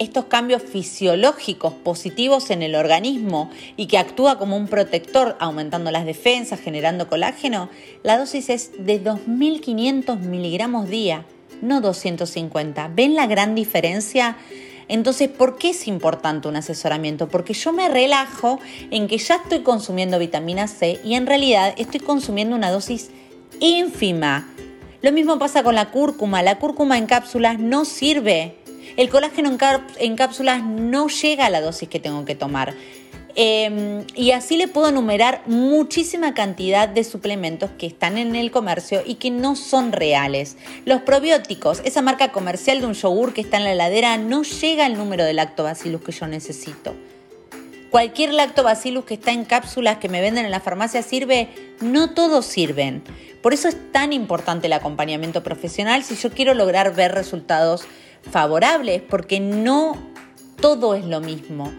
estos cambios fisiológicos positivos en el organismo y que actúa como un protector, aumentando las defensas, generando colágeno, la dosis es de 2.500 miligramos día, no 250. ¿Ven la gran diferencia? Entonces, ¿por qué es importante un asesoramiento? Porque yo me relajo en que ya estoy consumiendo vitamina C y en realidad estoy consumiendo una dosis ínfima. Lo mismo pasa con la cúrcuma. La cúrcuma en cápsulas no sirve el colágeno en, cápsulas no llega a la dosis que tengo que tomar. Em, y así le puedo enumerar muchísima cantidad de suplementos que están en el comercio y que no son reales. Los probióticos, esa marca comercial de un yogur que está en la heladera, no llega al número de lactobacillus que yo necesito. Cualquier lactobacillus que está en cápsulas que me venden en la farmacia sirve, no todos sirven. Por eso es tan importante el acompañamiento profesional si yo quiero lograr ver resultados favorables, porque no todo es lo mismo.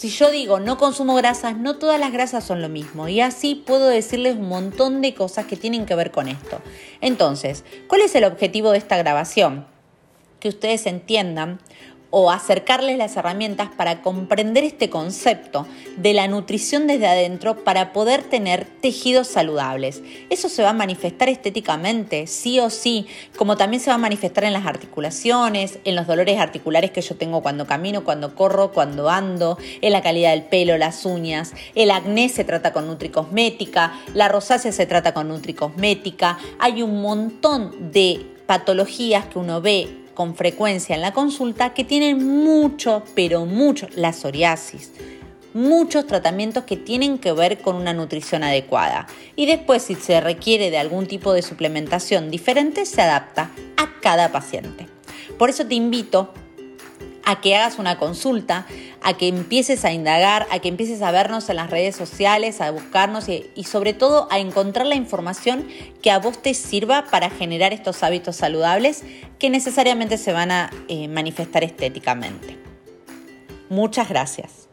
Si yo digo no consumo grasas, no todas las grasas son lo mismo. Y así puedo decirles un montón de cosas que tienen que ver con esto. Entonces, ¿cuál es el objetivo de esta grabación? Que ustedes entiendan o acercarles las herramientas para comprender este concepto de la nutrición desde adentro para poder tener tejidos saludables. Eso se va a manifestar estéticamente, sí o sí, como también se va a manifestar en las articulaciones, en los dolores articulares que yo tengo cuando camino, cuando corro, cuando ando, en la calidad del pelo, las uñas. El acné se trata con nutricosmética, la rosácea se trata con nutricosmética. Hay un montón de patologías que uno ve con frecuencia en la consulta que tienen mucho, pero mucho, la psoriasis, muchos tratamientos que tienen que ver con una nutrición adecuada. Y después, si se requiere de algún tipo de suplementación diferente, se adapta a cada paciente. Por eso te invito a que hagas una consulta, a que empieces a indagar, a que empieces a vernos en las redes sociales, a buscarnos y, sobre todo a encontrar la información que a vos te sirva para generar estos hábitos saludables que necesariamente se van a eh, manifestar estéticamente. Muchas gracias.